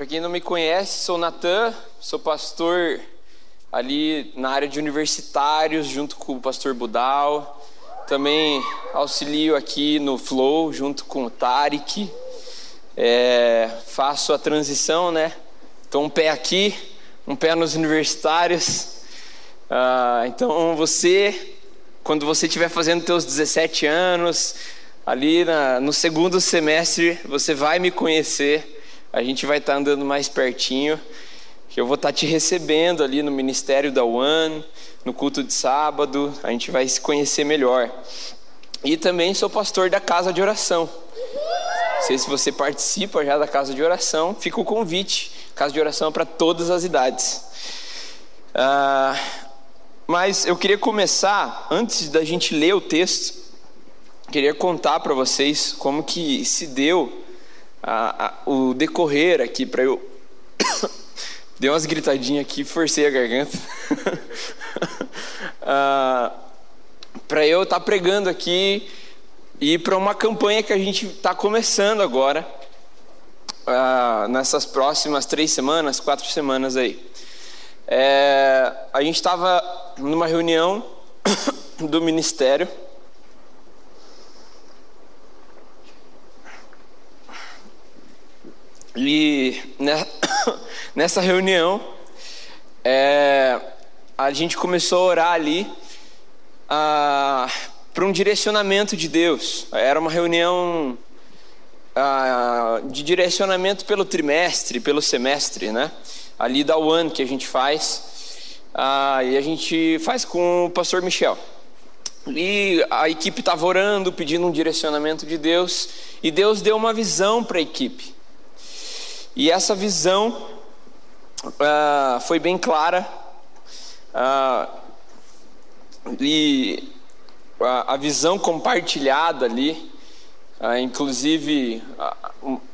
Para quem não me conhece, sou Natan, sou pastor ali na área de universitários, junto com o pastor Budal. Também auxilio aqui no Flow, junto com o Tarek. É, faço a transição, né? Estou um pé aqui, um pé nos universitários. Ah, então você, quando você estiver fazendo seus 17 anos, ali na, no segundo semestre, você vai me conhecer a gente vai estar tá andando mais pertinho, eu vou estar tá te recebendo ali no ministério da One, no culto de sábado, a gente vai se conhecer melhor. E também sou pastor da casa de oração. Não sei se você participa já da casa de oração, fica o convite. Casa de oração é para todas as idades. Ah, mas eu queria começar, antes da gente ler o texto, queria contar para vocês como que se deu a, a, o decorrer aqui para eu. Dei umas gritadinhas aqui, forcei a garganta. ah, para eu estar tá pregando aqui e para uma campanha que a gente está começando agora, ah, nessas próximas três semanas, quatro semanas aí. É, a gente estava numa reunião do ministério E nessa reunião, é, a gente começou a orar ali para um direcionamento de Deus. Era uma reunião de direcionamento pelo trimestre, pelo semestre, né? Ali da One que a gente faz. e a gente faz com o pastor Michel. E a equipe estava orando, pedindo um direcionamento de Deus, e Deus deu uma visão para a equipe. E essa visão uh, foi bem clara. Uh, e a, a, visão compartilhada ali, uh, inclusive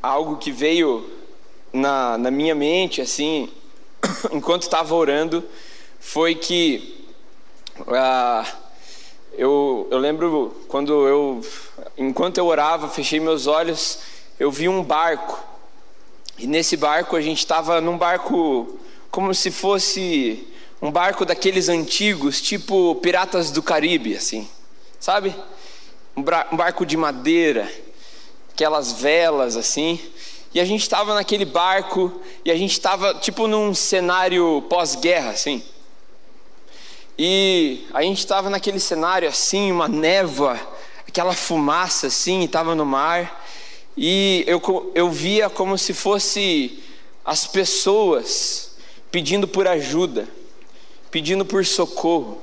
algo que veio na, na minha mente, assim, enquanto estava orando, foi que eu, eu lembro quando eu, enquanto eu orava, fechei meus olhos, eu vi um barco e nesse barco a gente estava num barco como se fosse um barco daqueles antigos, tipo Piratas do Caribe, assim, sabe? Um barco de madeira, aquelas velas assim. E a gente estava naquele barco e a gente estava tipo num cenário pós-guerra, assim. E a gente estava naquele cenário assim, uma névoa, aquela fumaça assim, estava no mar e eu, eu via como se fosse as pessoas pedindo por ajuda, pedindo por socorro.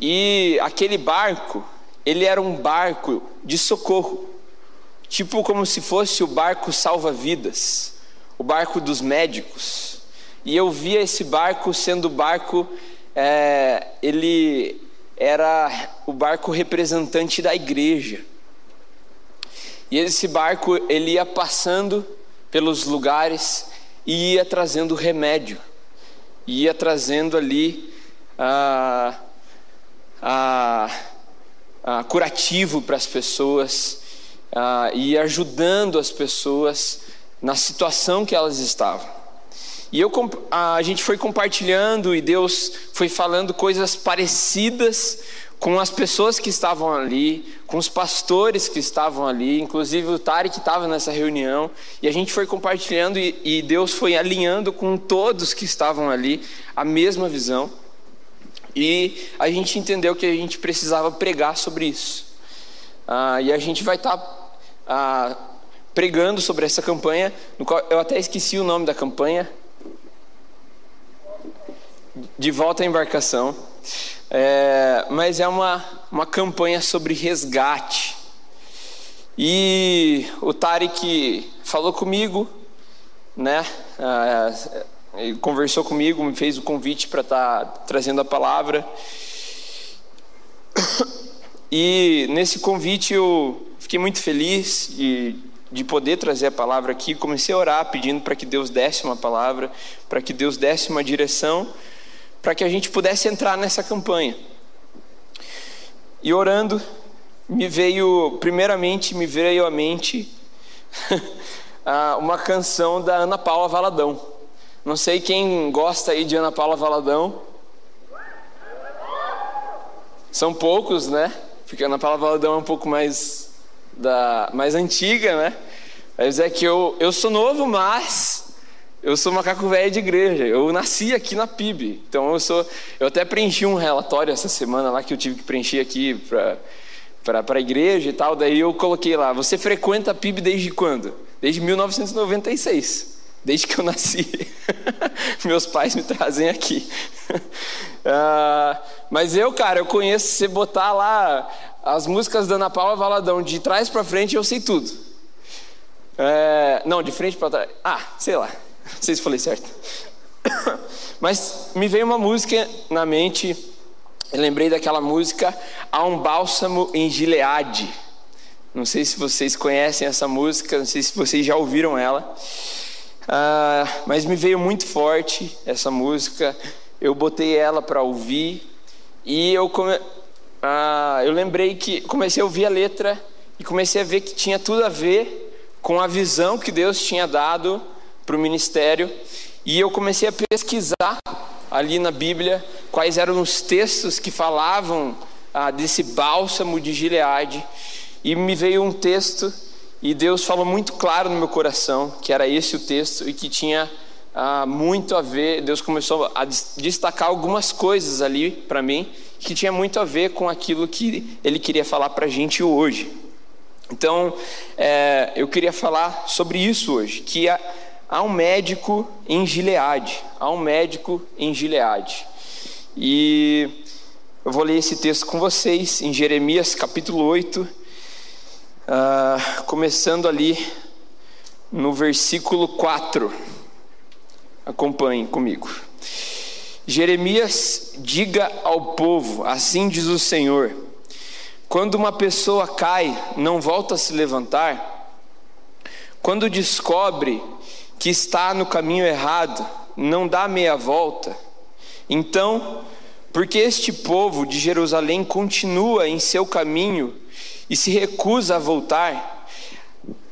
E aquele barco, ele era um barco de socorro, tipo como se fosse o barco salva-vidas, o barco dos médicos. E eu via esse barco sendo o barco, é, ele era o barco representante da igreja. E esse barco ele ia passando pelos lugares e ia trazendo remédio, ia trazendo ali a, a, a curativo para as pessoas, e ajudando as pessoas na situação que elas estavam. E eu, a gente foi compartilhando e Deus foi falando coisas parecidas com as pessoas que estavam ali, com os pastores que estavam ali, inclusive o Tarek estava nessa reunião, e a gente foi compartilhando e, e, Deus foi alinhando com todos que estavam ali a mesma visão. E a gente entendeu que a gente precisava pregar sobre isso. Ah, e a gente vai estar tá, ah, pregando sobre essa campanha, no qual eu até esqueci o nome da campanha. De volta à embarcação. É, mas é uma, uma campanha sobre resgate. E o Tarek falou comigo, né? É, conversou comigo, me fez o convite para estar tá trazendo a palavra. E nesse convite eu fiquei muito feliz de, de poder trazer a palavra aqui. Comecei a orar pedindo para que Deus desse uma palavra, para que Deus desse uma direção para que a gente pudesse entrar nessa campanha. E orando, me veio, primeiramente, me veio à mente uma canção da Ana Paula Valadão. Não sei quem gosta aí de Ana Paula Valadão. São poucos, né? Porque Ana Paula Valadão é um pouco mais da mais antiga, né? Mas é que eu, eu sou novo, mas eu sou macaco velho de igreja. Eu nasci aqui na PIB. Então eu sou. Eu até preenchi um relatório essa semana lá que eu tive que preencher aqui para a igreja e tal. Daí eu coloquei lá: Você frequenta a PIB desde quando? Desde 1996. Desde que eu nasci. Meus pais me trazem aqui. uh, mas eu, cara, eu conheço. Se botar lá as músicas da Ana Paula Valadão de trás para frente, eu sei tudo. É, não, de frente para trás. Ah, sei lá. Não sei se falei certo. Mas me veio uma música na mente. Eu lembrei daquela música Há um bálsamo em Gileade. Não sei se vocês conhecem essa música, não sei se vocês já ouviram ela. Ah, mas me veio muito forte essa música. Eu botei ela para ouvir e eu, come... ah, eu lembrei que comecei a ouvir a letra e comecei a ver que tinha tudo a ver com a visão que Deus tinha dado para o ministério e eu comecei a pesquisar ali na Bíblia quais eram os textos que falavam ah, desse bálsamo de Gileade e me veio um texto e Deus falou muito claro no meu coração que era esse o texto e que tinha ah, muito a ver. Deus começou a destacar algumas coisas ali para mim que tinha muito a ver com aquilo que Ele queria falar para a gente hoje. Então, é, eu queria falar sobre isso hoje, que a, há um médico em Gileade, há um médico em Gileade. E eu vou ler esse texto com vocês em Jeremias capítulo 8, uh, ah, começando ali no versículo 4. Acompanhem comigo. Jeremias, diga ao povo: Assim diz o Senhor: Quando uma pessoa cai, não volta a se levantar. Quando descobre que está no caminho errado, não dá meia volta. Então, porque este povo de Jerusalém continua em seu caminho e se recusa a voltar,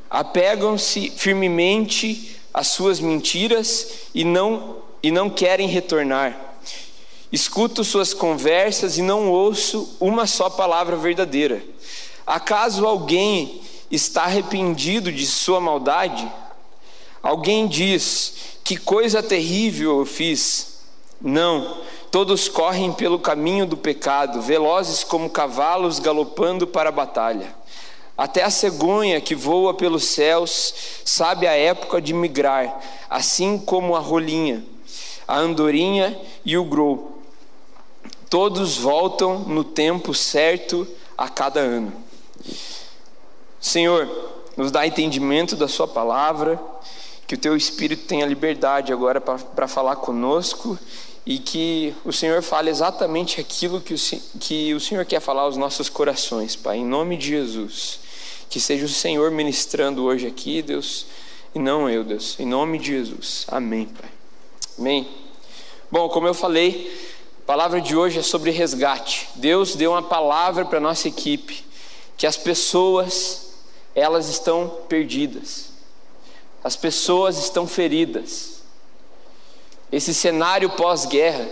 apegam-se firmemente às suas mentiras e não, e não querem retornar. Escuto suas conversas e não ouço uma só palavra verdadeira. Acaso alguém está arrependido de sua maldade? Alguém diz: Que coisa terrível eu fiz. Não, todos correm pelo caminho do pecado, velozes como cavalos galopando para a batalha. Até a cegonha que voa pelos céus sabe a época de migrar, assim como a rolinha, a andorinha e o grou. Todos voltam no tempo certo a cada ano. Senhor, nos dá entendimento da Sua palavra que o teu Espírito tenha liberdade agora para falar conosco e que o Senhor fale exatamente aquilo que o, que o Senhor quer falar aos nossos corações, Pai, em nome de Jesus. Que seja o Senhor ministrando hoje aqui, Deus, e não eu, Deus, em nome de Jesus. Amém, Pai. Amém. Bom, como eu falei, a palavra de hoje é sobre resgate. Deus deu uma palavra para nossa equipe, que as pessoas, elas estão perdidas as pessoas estão feridas. Esse cenário pós-guerra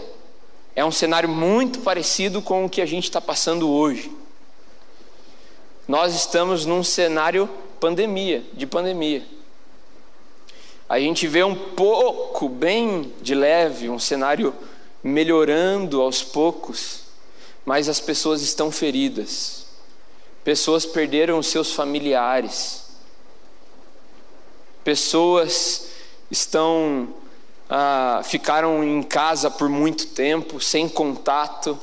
é um cenário muito parecido com o que a gente está passando hoje. Nós estamos num cenário pandemia, de pandemia. A gente vê um pouco, bem de leve, um cenário melhorando aos poucos, mas as pessoas estão feridas. Pessoas perderam os seus familiares pessoas estão ah, ficaram em casa por muito tempo, sem contato,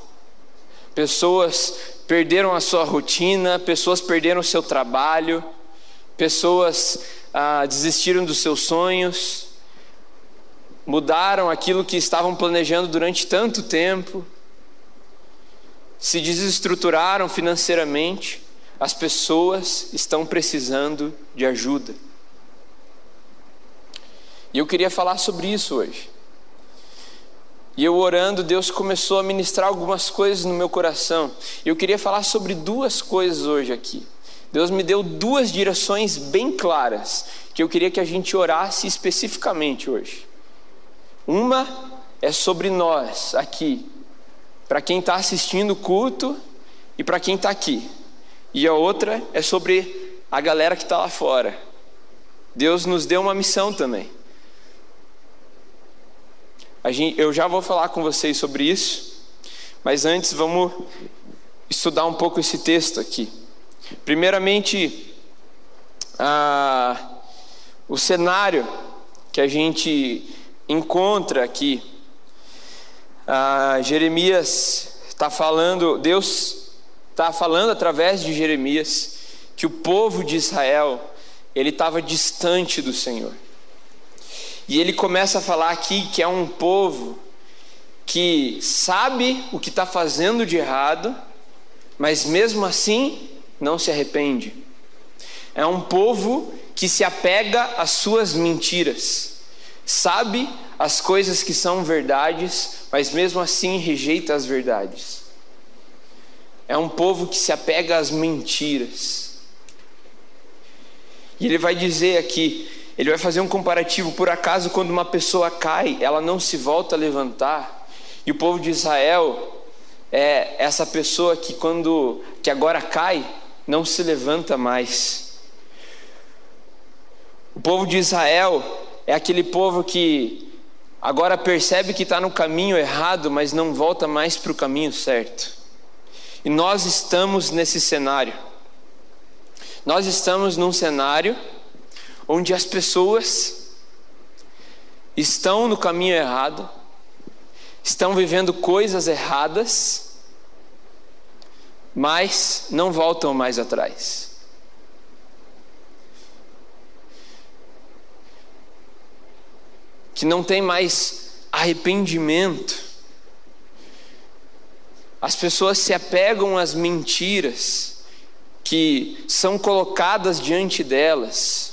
pessoas perderam a sua rotina, pessoas perderam o seu trabalho, pessoas ah, desistiram dos seus sonhos, mudaram aquilo que estavam planejando durante tanto tempo, se desestruturaram financeiramente, as pessoas estão precisando de ajuda. E eu queria falar sobre isso hoje. E eu orando, Deus começou a ministrar algumas coisas no meu coração. E eu queria falar sobre duas coisas hoje aqui. Deus me deu duas direções bem claras que eu queria que a gente orasse especificamente hoje. Uma é sobre nós aqui, para quem está assistindo o culto e para quem está aqui. E a outra é sobre a galera que está lá fora. Deus nos deu uma missão também. Gente, eu já vou falar com vocês sobre isso, mas antes vamos estudar um pouco esse texto aqui. Primeiramente, ah, o cenário que a gente encontra aqui. Ah, Jeremias está falando, Deus está falando através de Jeremias que o povo de Israel ele estava distante do Senhor. E ele começa a falar aqui que é um povo que sabe o que está fazendo de errado, mas mesmo assim não se arrepende. É um povo que se apega às suas mentiras, sabe as coisas que são verdades, mas mesmo assim rejeita as verdades. É um povo que se apega às mentiras. E ele vai dizer aqui ele vai fazer um comparativo. Por acaso, quando uma pessoa cai, ela não se volta a levantar. E o povo de Israel é essa pessoa que quando que agora cai, não se levanta mais. O povo de Israel é aquele povo que agora percebe que está no caminho errado, mas não volta mais para o caminho certo. E nós estamos nesse cenário. Nós estamos num cenário onde as pessoas estão no caminho errado, estão vivendo coisas erradas, mas não voltam mais atrás. Que não tem mais arrependimento. As pessoas se apegam às mentiras que são colocadas diante delas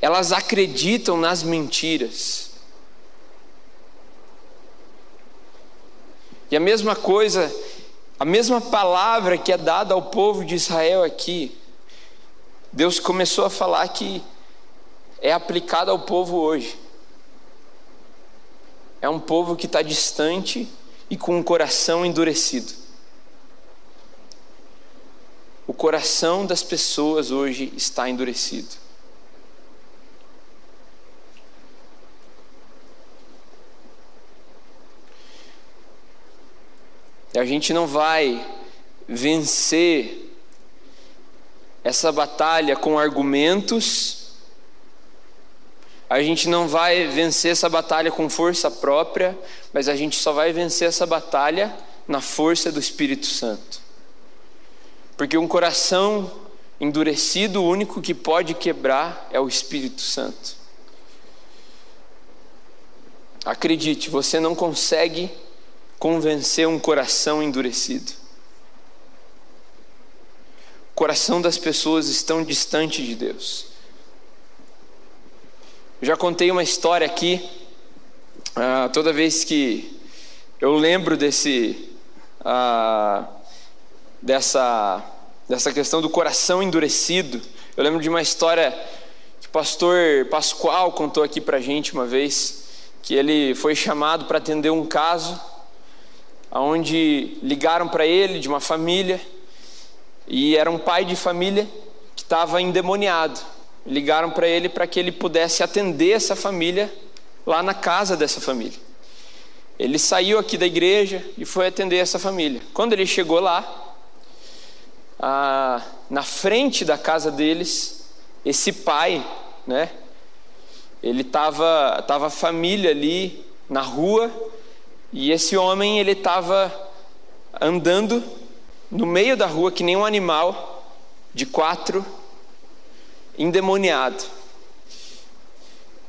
elas acreditam nas mentiras. E a mesma coisa, a mesma palavra que é dada ao povo de Israel aqui, Deus começou a falar que é aplicada ao povo hoje. É um povo que está distante e com um coração endurecido. O coração das pessoas hoje está endurecido. A gente não vai vencer essa batalha com argumentos, a gente não vai vencer essa batalha com força própria, mas a gente só vai vencer essa batalha na força do Espírito Santo. Porque um coração endurecido, o único que pode quebrar é o Espírito Santo. Acredite, você não consegue convencer um coração endurecido. O coração das pessoas estão distante de Deus. Eu já contei uma história aqui, uh, toda vez que eu lembro desse, uh, dessa, dessa questão do coração endurecido, eu lembro de uma história que o pastor Pascoal contou aqui pra gente uma vez, que ele foi chamado para atender um caso onde ligaram para ele de uma família e era um pai de família que estava endemoniado. Ligaram para ele para que ele pudesse atender essa família lá na casa dessa família. Ele saiu aqui da igreja e foi atender essa família. Quando ele chegou lá, ah, na frente da casa deles, esse pai, né? Ele tava, tava a família ali na rua e esse homem, ele estava andando no meio da rua que nem um animal de quatro, endemoniado.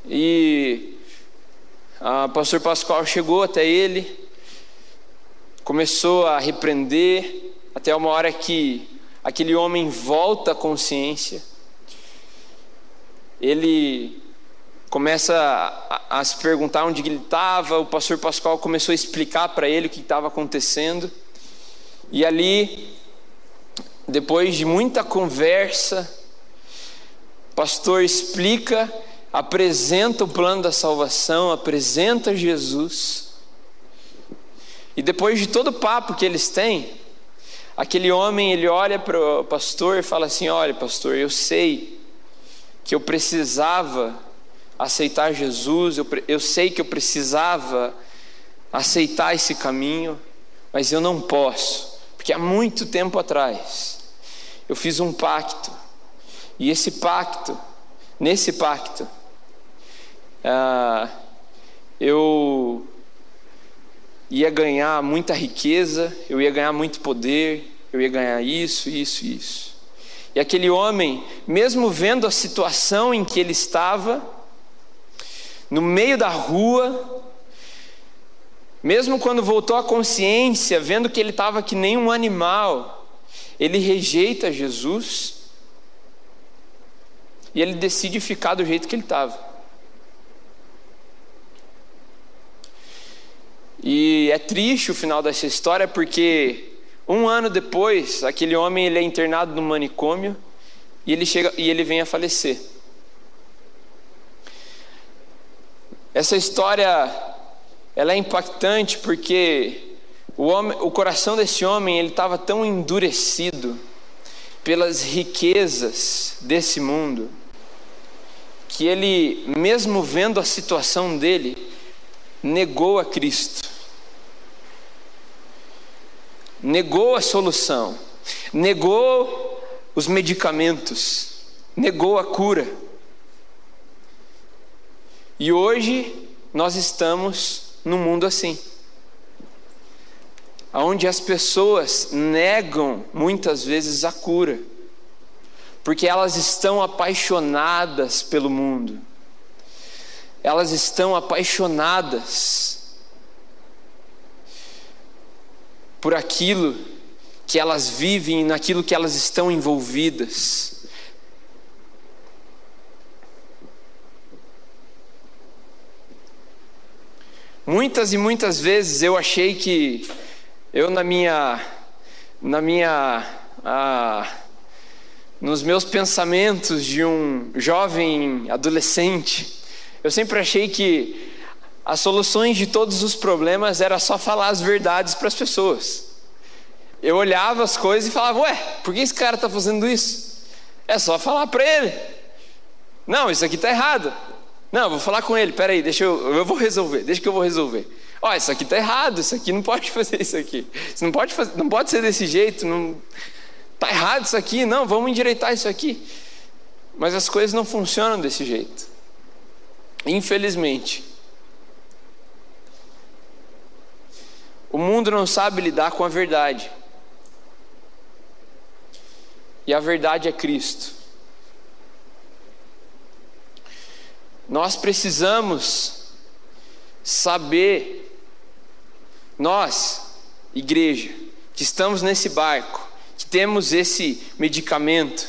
E o pastor Pascoal chegou até ele, começou a repreender, até uma hora que aquele homem volta à consciência. Ele começa a, a se perguntar onde ele estava. O pastor Pascoal começou a explicar para ele o que estava acontecendo. E ali, depois de muita conversa, o pastor explica, apresenta o plano da salvação, apresenta Jesus. E depois de todo o papo que eles têm, aquele homem ele olha para o pastor e fala assim: Olha, pastor, eu sei que eu precisava aceitar Jesus, eu, eu sei que eu precisava aceitar esse caminho, mas eu não posso, porque há muito tempo atrás eu fiz um pacto, e esse pacto, nesse pacto, ah, eu ia ganhar muita riqueza, eu ia ganhar muito poder, eu ia ganhar isso, isso, isso. E aquele homem, mesmo vendo a situação em que ele estava, no meio da rua, mesmo quando voltou à consciência, vendo que ele estava que nem um animal, ele rejeita Jesus e ele decide ficar do jeito que ele estava. E é triste o final dessa história porque um ano depois, aquele homem ele é internado no manicômio e ele chega e ele vem a falecer. Essa história ela é impactante porque o, homem, o coração desse homem ele estava tão endurecido pelas riquezas desse mundo que ele, mesmo vendo a situação dele, negou a Cristo. Negou a solução, negou os medicamentos, negou a cura. E hoje nós estamos num mundo assim, onde as pessoas negam muitas vezes a cura, porque elas estão apaixonadas pelo mundo, elas estão apaixonadas por aquilo que elas vivem, naquilo que elas estão envolvidas. Muitas e muitas vezes eu achei que eu na minha na minha ah, nos meus pensamentos de um jovem adolescente, eu sempre achei que as soluções de todos os problemas era só falar as verdades para as pessoas. Eu olhava as coisas e falava, ué, por que esse cara está fazendo isso? É só falar para ele. Não, isso aqui está errado. Não, vou falar com ele, peraí, deixa eu, eu vou resolver, deixa que eu vou resolver. Ó, isso aqui está errado, isso aqui não pode fazer isso aqui. Isso não pode, fazer, não pode ser desse jeito, não, tá errado isso aqui, não, vamos endireitar isso aqui. Mas as coisas não funcionam desse jeito. Infelizmente. O mundo não sabe lidar com a verdade. E a verdade é Cristo. Nós precisamos saber, nós, igreja, que estamos nesse barco, que temos esse medicamento,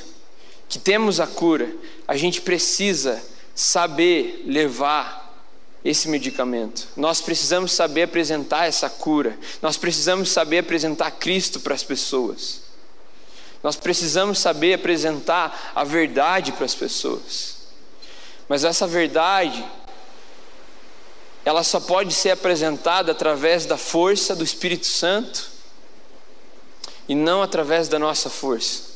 que temos a cura, a gente precisa saber levar esse medicamento. Nós precisamos saber apresentar essa cura. Nós precisamos saber apresentar Cristo para as pessoas. Nós precisamos saber apresentar a verdade para as pessoas. Mas essa verdade, ela só pode ser apresentada através da força do Espírito Santo e não através da nossa força.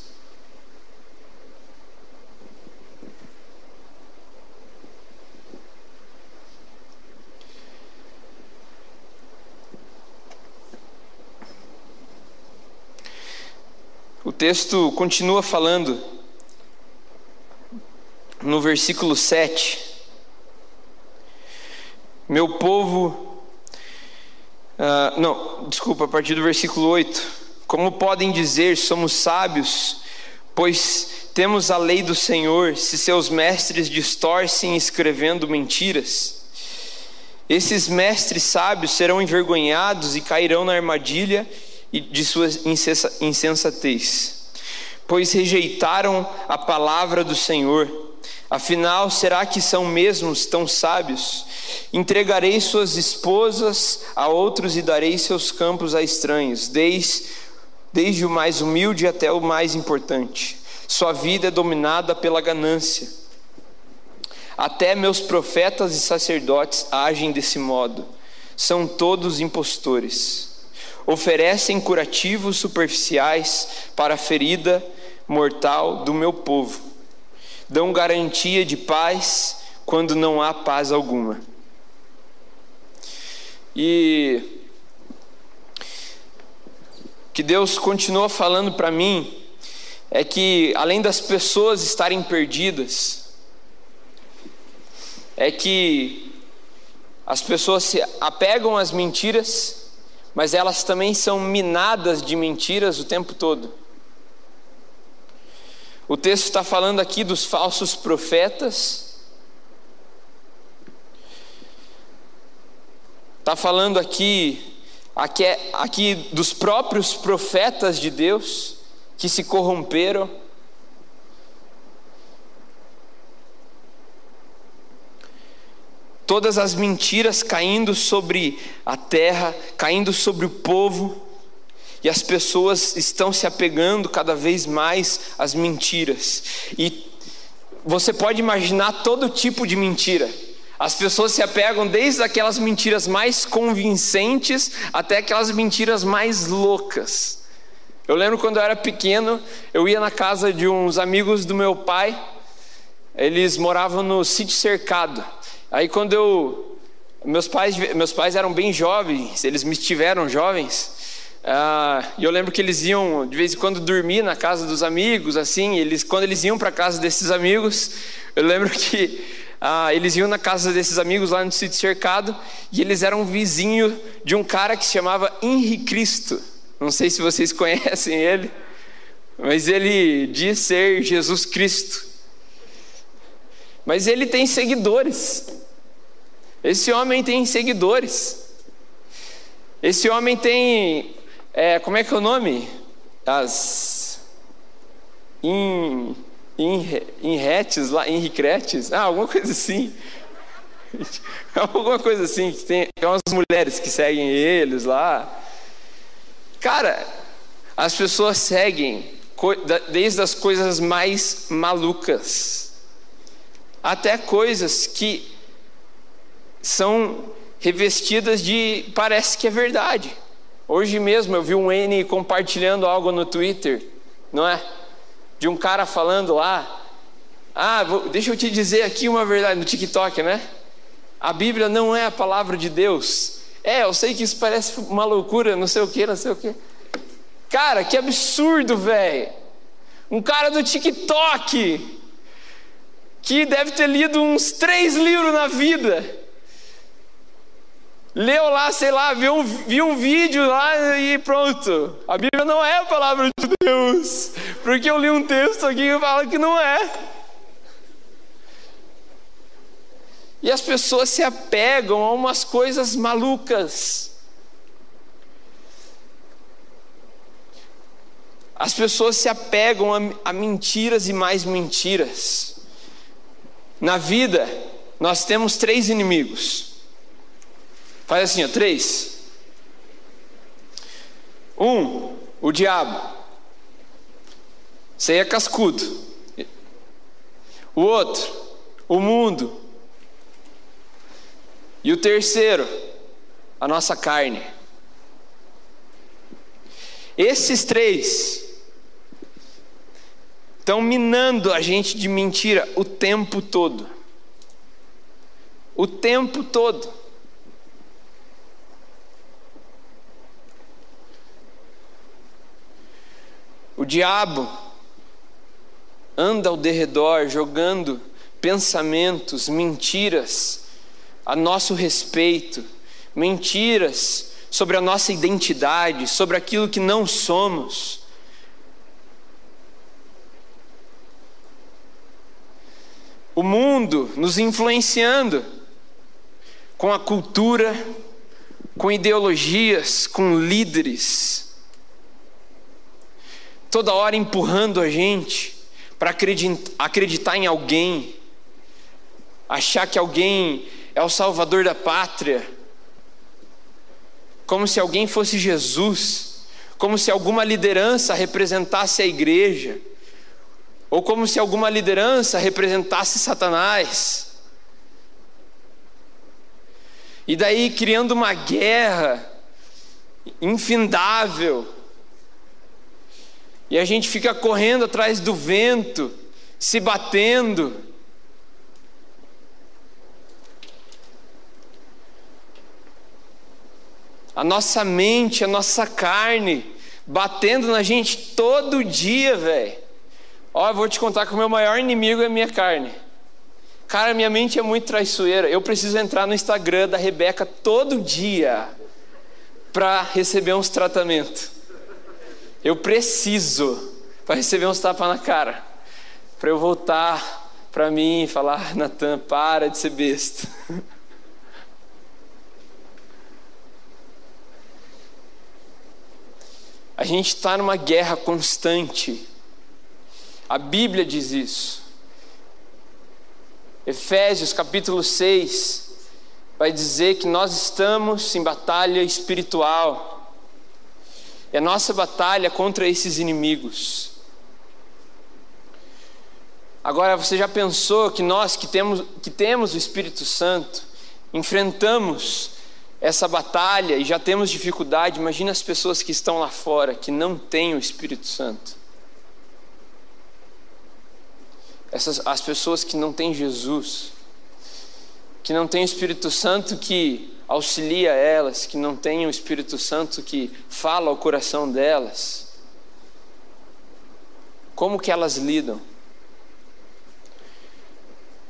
O texto continua falando no versículo 7. Meu povo. Uh, não, desculpa, a partir do versículo 8. Como podem dizer, somos sábios, pois temos a lei do Senhor, se seus mestres distorcem escrevendo mentiras? Esses mestres sábios serão envergonhados e cairão na armadilha de sua insensatez, pois rejeitaram a palavra do Senhor. Afinal, será que são mesmos tão sábios? Entregarei suas esposas a outros e darei seus campos a estranhos. Deis, desde o mais humilde até o mais importante. Sua vida é dominada pela ganância. Até meus profetas e sacerdotes agem desse modo. São todos impostores. Oferecem curativos superficiais para a ferida mortal do meu povo. Dão garantia de paz quando não há paz alguma. E que Deus continua falando para mim é que além das pessoas estarem perdidas, é que as pessoas se apegam às mentiras, mas elas também são minadas de mentiras o tempo todo. O texto está falando aqui dos falsos profetas, está falando aqui, aqui, aqui dos próprios profetas de Deus que se corromperam. Todas as mentiras caindo sobre a terra, caindo sobre o povo, e as pessoas estão se apegando cada vez mais às mentiras. E você pode imaginar todo tipo de mentira. As pessoas se apegam desde aquelas mentiras mais convincentes até aquelas mentiras mais loucas. Eu lembro quando eu era pequeno, eu ia na casa de uns amigos do meu pai, eles moravam no sítio cercado. Aí quando eu. Meus pais, meus pais eram bem jovens, eles me tiveram jovens. Ah, eu lembro que eles iam de vez em quando dormir na casa dos amigos, assim. Eles, quando eles iam para casa desses amigos, eu lembro que ah, eles iam na casa desses amigos lá no sítio cercado e eles eram vizinho de um cara que se chamava Henri Cristo. Não sei se vocês conhecem ele, mas ele diz ser Jesus Cristo. Mas ele tem seguidores. Esse homem tem seguidores. Esse homem tem. É, como é que é o nome? As. In, in, inretes lá, inricretes? Ah, alguma coisa assim. alguma coisa assim. Que tem, tem umas mulheres que seguem eles lá. Cara, as pessoas seguem desde as coisas mais malucas até coisas que são revestidas de parece que é verdade. Hoje mesmo eu vi um N compartilhando algo no Twitter, não é? De um cara falando lá, ah, vou, deixa eu te dizer aqui uma verdade no TikTok, né? A Bíblia não é a palavra de Deus. É, eu sei que isso parece uma loucura, não sei o que, não sei o que. Cara, que absurdo, velho. Um cara do TikTok que deve ter lido uns três livros na vida. Leu lá, sei lá, viu um, viu um vídeo lá e pronto. A Bíblia não é a palavra de Deus. Porque eu li um texto aqui que fala que não é. E as pessoas se apegam a umas coisas malucas. As pessoas se apegam a, a, mentiras e mais mentiras. Na vida, nós temos três inimigos. Faz assim, ó, três. Um, o diabo. Você é cascudo. O outro, o mundo. E o terceiro, a nossa carne. Esses três estão minando a gente de mentira o tempo todo. O tempo todo. O diabo anda ao derredor jogando pensamentos, mentiras a nosso respeito, mentiras sobre a nossa identidade, sobre aquilo que não somos. O mundo nos influenciando com a cultura, com ideologias, com líderes, toda hora empurrando a gente para acreditar em alguém, achar que alguém é o Salvador da pátria, como se alguém fosse Jesus, como se alguma liderança representasse a igreja, ou como se alguma liderança representasse Satanás. E daí criando uma guerra infindável. E a gente fica correndo atrás do vento, se batendo. A nossa mente, a nossa carne, batendo na gente todo dia, velho. Ó, eu vou te contar que o meu maior inimigo é a minha carne. Cara, minha mente é muito traiçoeira. Eu preciso entrar no Instagram da Rebeca todo dia para receber uns tratamentos. Eu preciso para receber uns tapas na cara. Para eu voltar para mim e falar, Natan, para de ser besta. A gente está numa guerra constante. A Bíblia diz isso. Efésios capítulo 6 vai dizer que nós estamos em batalha espiritual. É a nossa batalha contra esses inimigos. Agora você já pensou que nós que temos, que temos o Espírito Santo, enfrentamos essa batalha e já temos dificuldade, imagina as pessoas que estão lá fora, que não têm o Espírito Santo. essas, as pessoas que não têm Jesus, que não têm o Espírito Santo que auxilia elas, que não têm o Espírito Santo que fala ao coração delas, como que elas lidam?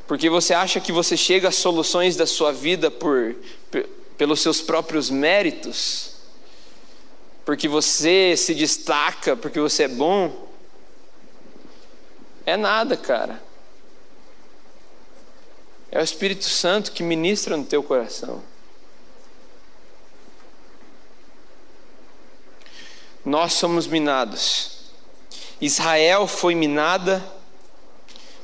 Porque você acha que você chega às soluções da sua vida por, pelos seus próprios méritos? Porque você se destaca, porque você é bom? É nada, cara. É o Espírito Santo que ministra no teu coração. Nós somos minados. Israel foi minada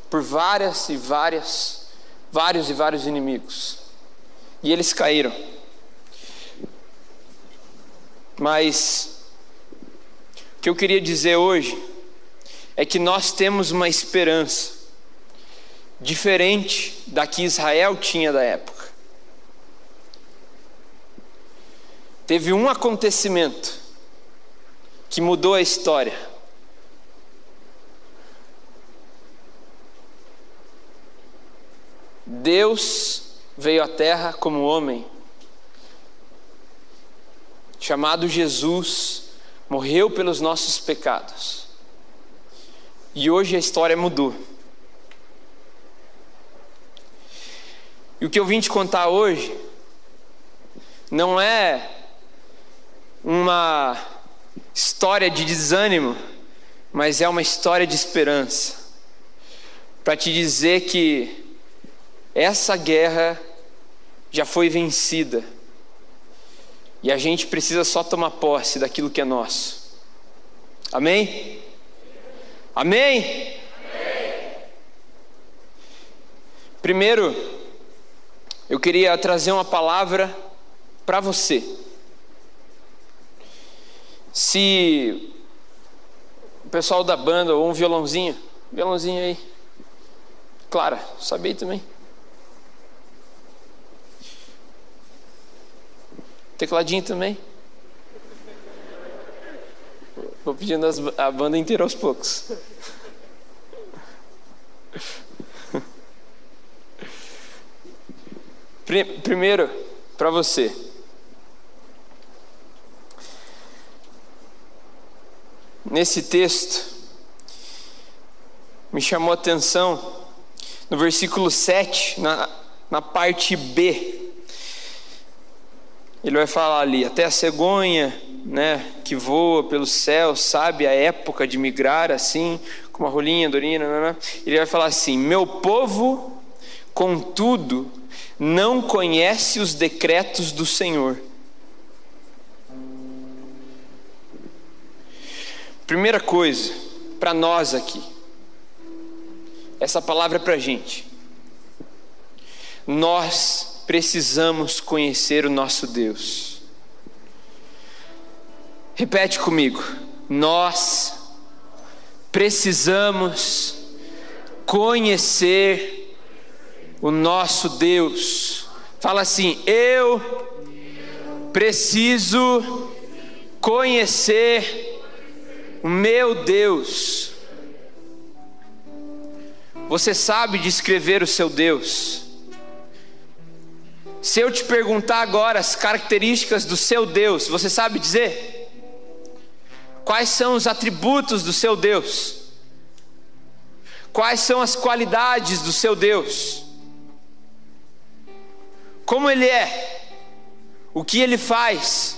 por várias e várias, vários e vários inimigos. E eles caíram. Mas o que eu queria dizer hoje é que nós temos uma esperança diferente da que Israel tinha da época. Teve um acontecimento que mudou a história. Deus veio à terra como homem, chamado Jesus, morreu pelos nossos pecados e hoje a história mudou. E o que eu vim te contar hoje não é uma história de desânimo, mas é uma história de esperança. Para te dizer que essa guerra já foi vencida. E a gente precisa só tomar posse daquilo que é nosso. Amém? Amém? Amém? Primeiro, eu queria trazer uma palavra para você. Se o pessoal da banda ou um violãozinho, violãozinho aí, Clara, sabia também. Tecladinho também. Vou pedindo as, a banda inteira aos poucos. Primeiro, para você. Nesse texto, me chamou a atenção no versículo 7, na, na parte B. Ele vai falar ali: até a cegonha né, que voa pelo céu, sabe a época de migrar assim, com uma rolinha, dorina, ele vai falar assim: Meu povo, contudo, não conhece os decretos do Senhor. Primeira coisa, para nós aqui, essa palavra é para a gente. Nós precisamos conhecer o nosso Deus. Repete comigo. Nós precisamos conhecer o nosso Deus. Fala assim: eu preciso conhecer meu Deus. Você sabe descrever o seu Deus? Se eu te perguntar agora as características do seu Deus, você sabe dizer? Quais são os atributos do seu Deus? Quais são as qualidades do seu Deus? Como ele é? O que ele faz?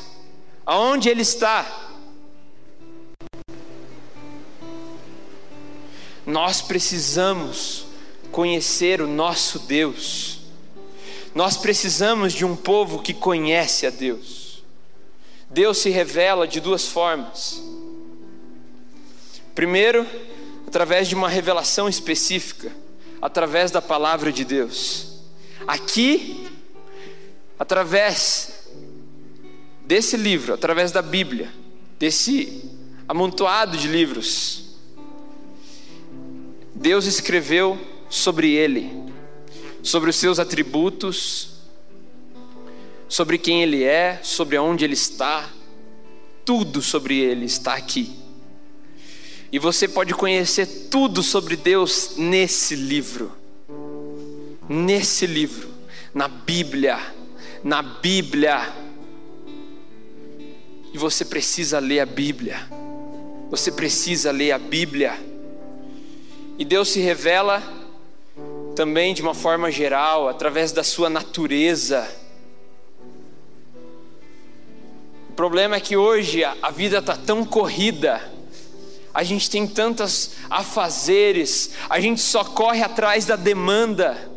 Aonde ele está? Nós precisamos conhecer o nosso Deus. Nós precisamos de um povo que conhece a Deus. Deus se revela de duas formas. Primeiro, através de uma revelação específica, através da palavra de Deus. Aqui, através desse livro, através da Bíblia, desse amontoado de livros, Deus escreveu sobre ele, sobre os seus atributos, sobre quem ele é, sobre onde ele está, tudo sobre ele está aqui. E você pode conhecer tudo sobre Deus nesse livro. Nesse livro, na Bíblia, na Bíblia. E você precisa ler a Bíblia. Você precisa ler a Bíblia. E Deus se revela também de uma forma geral, através da sua natureza. O problema é que hoje a vida está tão corrida a gente tem tantas afazeres, a gente só corre atrás da demanda.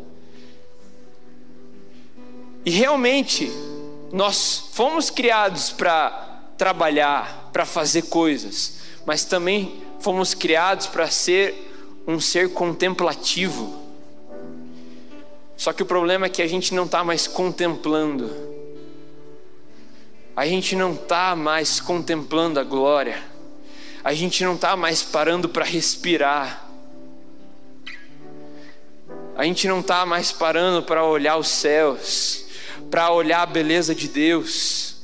E realmente, nós fomos criados para trabalhar, para fazer coisas, mas também fomos criados para ser um ser contemplativo. Só que o problema é que a gente não está mais contemplando, a gente não está mais contemplando a glória a gente não está mais parando para respirar. A gente não está mais parando para olhar os céus, para olhar a beleza de Deus.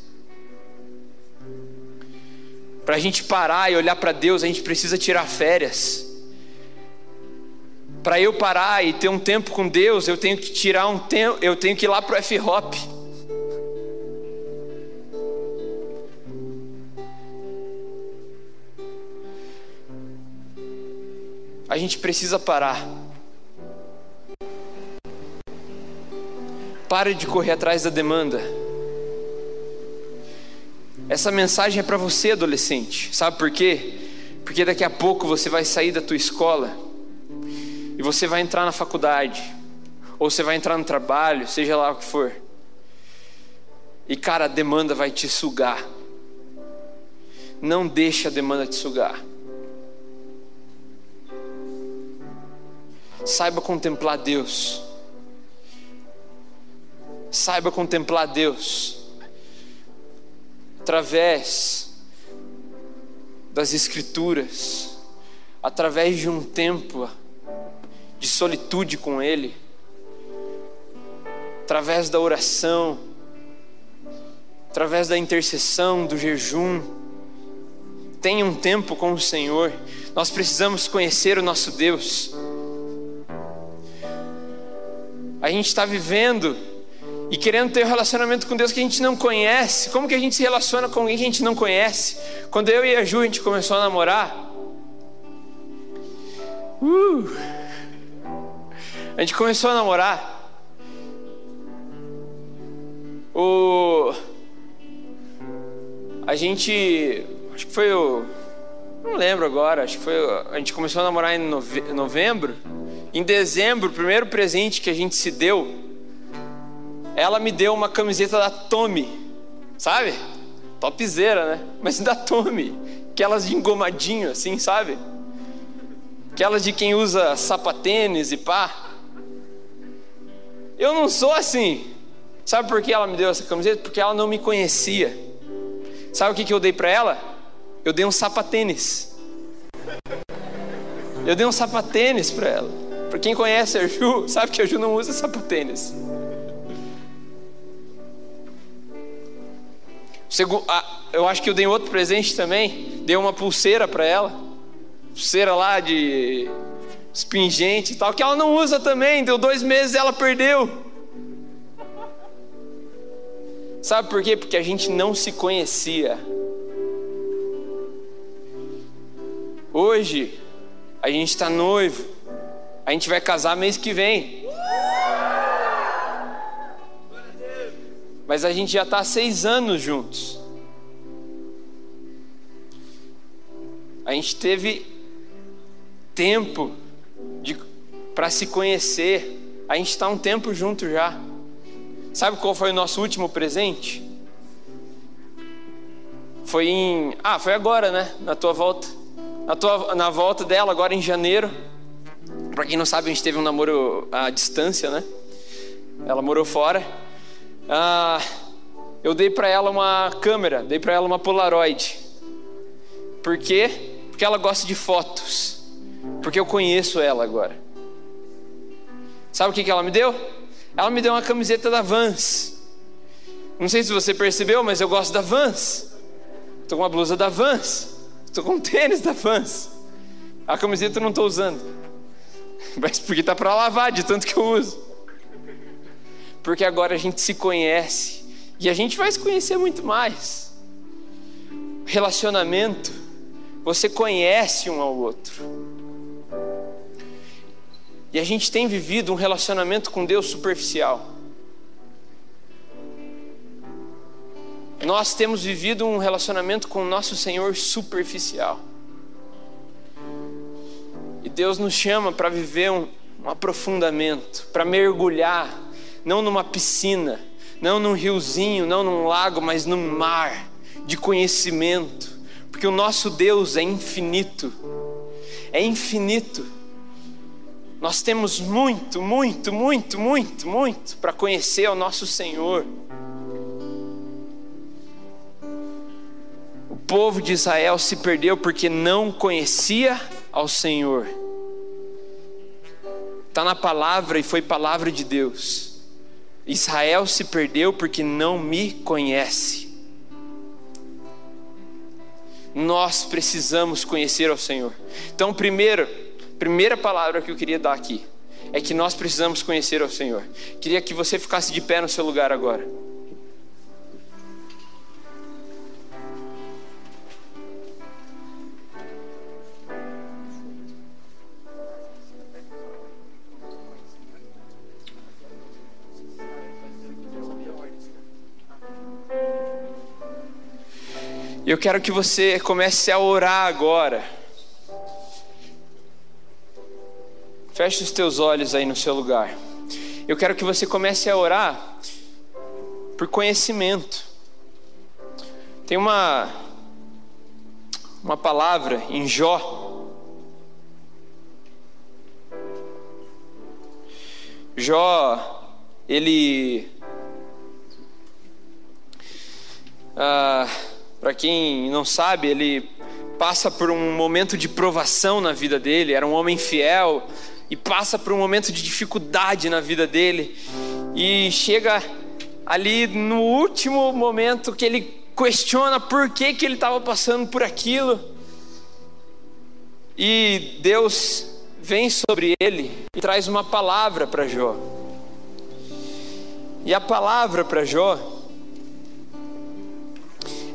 Para a gente parar e olhar para Deus, a gente precisa tirar férias. Para eu parar e ter um tempo com Deus, eu tenho que tirar um tempo, eu tenho que ir lá para o F-Hop. a gente precisa parar. Pare de correr atrás da demanda. Essa mensagem é para você, adolescente. Sabe por quê? Porque daqui a pouco você vai sair da tua escola você vai entrar na faculdade, ou você vai entrar no trabalho, seja lá o que for. E cara, a demanda vai te sugar. Não deixe a demanda te sugar. Saiba contemplar Deus. Saiba contemplar Deus através das Escrituras, através de um tempo de solitude com Ele, através da oração, através da intercessão, do jejum. Tenha um tempo com o Senhor. Nós precisamos conhecer o nosso Deus. A gente está vivendo e querendo ter um relacionamento com Deus que a gente não conhece. Como que a gente se relaciona com alguém que a gente não conhece? Quando eu e a Ju a gente começou a namorar, uh, a gente começou a namorar. O a gente acho que foi o não lembro agora, acho que foi a gente começou a namorar em novembro. Em dezembro, o primeiro presente que a gente se deu, ela me deu uma camiseta da Tommy, sabe? Topzera, né? Mas da Tommy, aquelas de engomadinho assim, sabe? Aquelas de quem usa sapatênis e pá. Eu não sou assim. Sabe por que ela me deu essa camiseta? Porque ela não me conhecia. Sabe o que, que eu dei para ela? Eu dei um sapatênis. Eu dei um sapatênis para ela. Para quem conhece a Ju, sabe que a Ju não usa sapatênis. Eu acho que eu dei outro presente também. Dei uma pulseira para ela. Pulseira lá de espingente e tal, que ela não usa também. Deu dois meses e ela perdeu. Sabe por quê? Porque a gente não se conhecia. Hoje, a gente está noivo. A gente vai casar mês que vem. Mas a gente já está seis anos juntos. A gente teve tempo para se conhecer. A gente está um tempo junto já. Sabe qual foi o nosso último presente? Foi em. Ah, foi agora, né? Na tua volta. Na, tua... Na volta dela, agora em janeiro. Pra quem não sabe, a gente teve um namoro à distância, né? Ela morou fora. Ah, eu dei para ela uma câmera, dei para ela uma Polaroid. Por quê? Porque ela gosta de fotos. Porque eu conheço ela agora. Sabe o que, que ela me deu? Ela me deu uma camiseta da Vans. Não sei se você percebeu, mas eu gosto da Vans. Estou com uma blusa da Vans. Estou com um tênis da Vans. A camiseta eu não estou usando. Mas porque está para lavar de tanto que eu uso. Porque agora a gente se conhece. E a gente vai se conhecer muito mais. Relacionamento. Você conhece um ao outro. E a gente tem vivido um relacionamento com Deus superficial. Nós temos vivido um relacionamento com o nosso Senhor superficial. E Deus nos chama para viver um, um aprofundamento, para mergulhar, não numa piscina, não num riozinho, não num lago, mas num mar de conhecimento, porque o nosso Deus é infinito, é infinito. Nós temos muito, muito, muito, muito, muito para conhecer o nosso Senhor. O povo de Israel se perdeu porque não conhecia ao Senhor. Está na palavra e foi palavra de Deus. Israel se perdeu porque não me conhece. Nós precisamos conhecer ao Senhor. Então, primeiro, primeira palavra que eu queria dar aqui é que nós precisamos conhecer ao Senhor. Queria que você ficasse de pé no seu lugar agora. Eu quero que você comece a orar agora. Feche os teus olhos aí no seu lugar. Eu quero que você comece a orar por conhecimento. Tem uma uma palavra em Jó. Jó, ele ah, para quem não sabe, ele passa por um momento de provação na vida dele. Era um homem fiel, e passa por um momento de dificuldade na vida dele e chega ali no último momento que ele questiona por que, que ele estava passando por aquilo e Deus vem sobre ele e traz uma palavra para Jó. E a palavra para Jó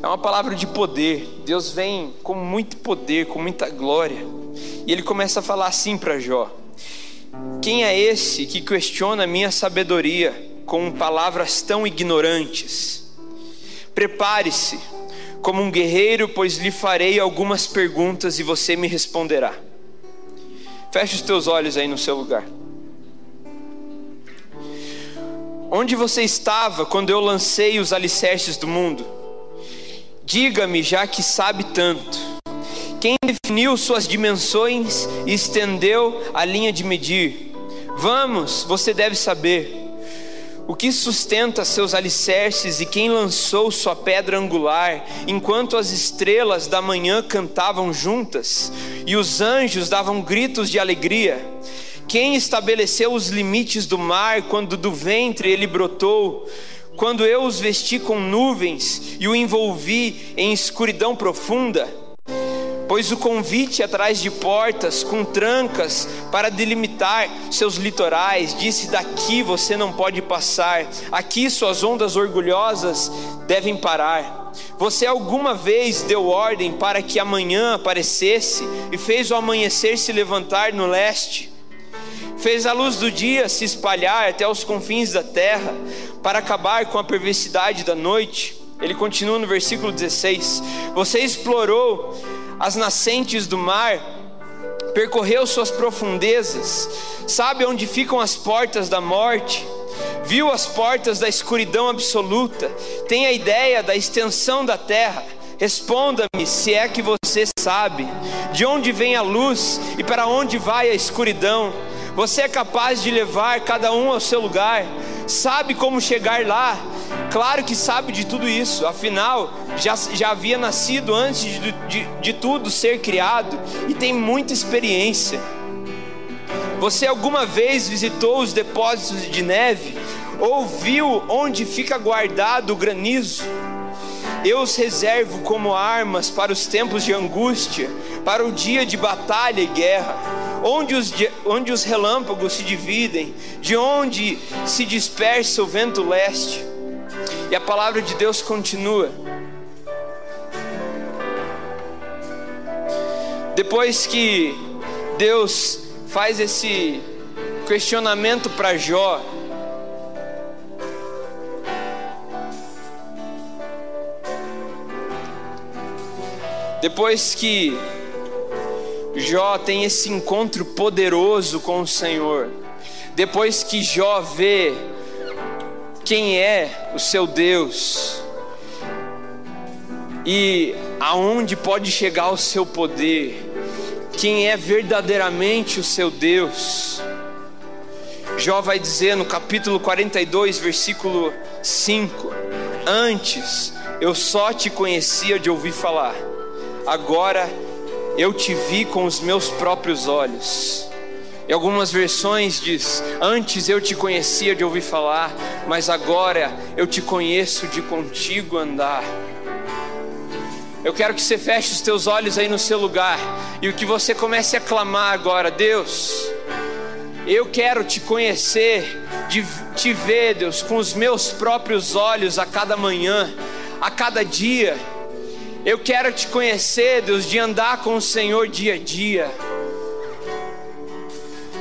é uma palavra de poder. Deus vem com muito poder, com muita glória. E ele começa a falar assim para Jó: quem é esse que questiona minha sabedoria com palavras tão ignorantes? Prepare-se como um guerreiro, pois lhe farei algumas perguntas e você me responderá. Feche os teus olhos aí no seu lugar. Onde você estava quando eu lancei os alicerces do mundo? Diga-me, já que sabe tanto. Quem definiu suas dimensões e estendeu a linha de medir? Vamos, você deve saber. O que sustenta seus alicerces e quem lançou sua pedra angular, enquanto as estrelas da manhã cantavam juntas e os anjos davam gritos de alegria? Quem estabeleceu os limites do mar quando do ventre ele brotou? Quando eu os vesti com nuvens e o envolvi em escuridão profunda? Pois o convite atrás de portas com trancas para delimitar seus litorais disse: daqui você não pode passar, aqui suas ondas orgulhosas devem parar. Você alguma vez deu ordem para que amanhã aparecesse e fez o amanhecer se levantar no leste? Fez a luz do dia se espalhar até os confins da terra para acabar com a perversidade da noite? Ele continua no versículo 16: Você explorou as nascentes do mar, percorreu suas profundezas, sabe onde ficam as portas da morte, viu as portas da escuridão absoluta, tem a ideia da extensão da terra. Responda-me se é que você sabe de onde vem a luz e para onde vai a escuridão. Você é capaz de levar cada um ao seu lugar, sabe como chegar lá. Claro que sabe de tudo isso, afinal, já, já havia nascido antes de, de, de tudo ser criado e tem muita experiência. Você alguma vez visitou os depósitos de neve? Ou viu onde fica guardado o granizo? Eu os reservo como armas para os tempos de angústia, para o dia de batalha e guerra, onde os, onde os relâmpagos se dividem, de onde se dispersa o vento leste. E a palavra de Deus continua. Depois que Deus faz esse questionamento para Jó, Depois que Jó tem esse encontro poderoso com o Senhor, depois que Jó vê quem é o seu Deus e aonde pode chegar o seu poder, quem é verdadeiramente o seu Deus. Jó vai dizer no capítulo 42, versículo 5: Antes eu só te conhecia de ouvir falar agora eu te vi com os meus próprios olhos. Em algumas versões diz: Antes eu te conhecia de ouvir falar, mas agora eu te conheço de contigo andar. Eu quero que você feche os teus olhos aí no seu lugar e que você comece a clamar agora, Deus. Eu quero te conhecer, de te ver, Deus, com os meus próprios olhos a cada manhã, a cada dia. Eu quero te conhecer, Deus, de andar com o Senhor dia a dia.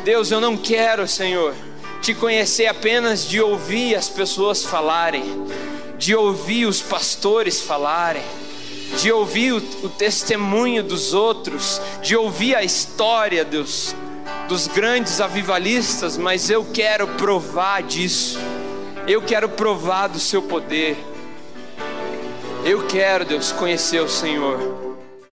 Deus, eu não quero, Senhor, te conhecer apenas de ouvir as pessoas falarem, de ouvir os pastores falarem, de ouvir o, o testemunho dos outros, de ouvir a história, Deus, dos grandes avivalistas, mas eu quero provar disso. Eu quero provar do seu poder. Eu quero, Deus, conhecer o Senhor.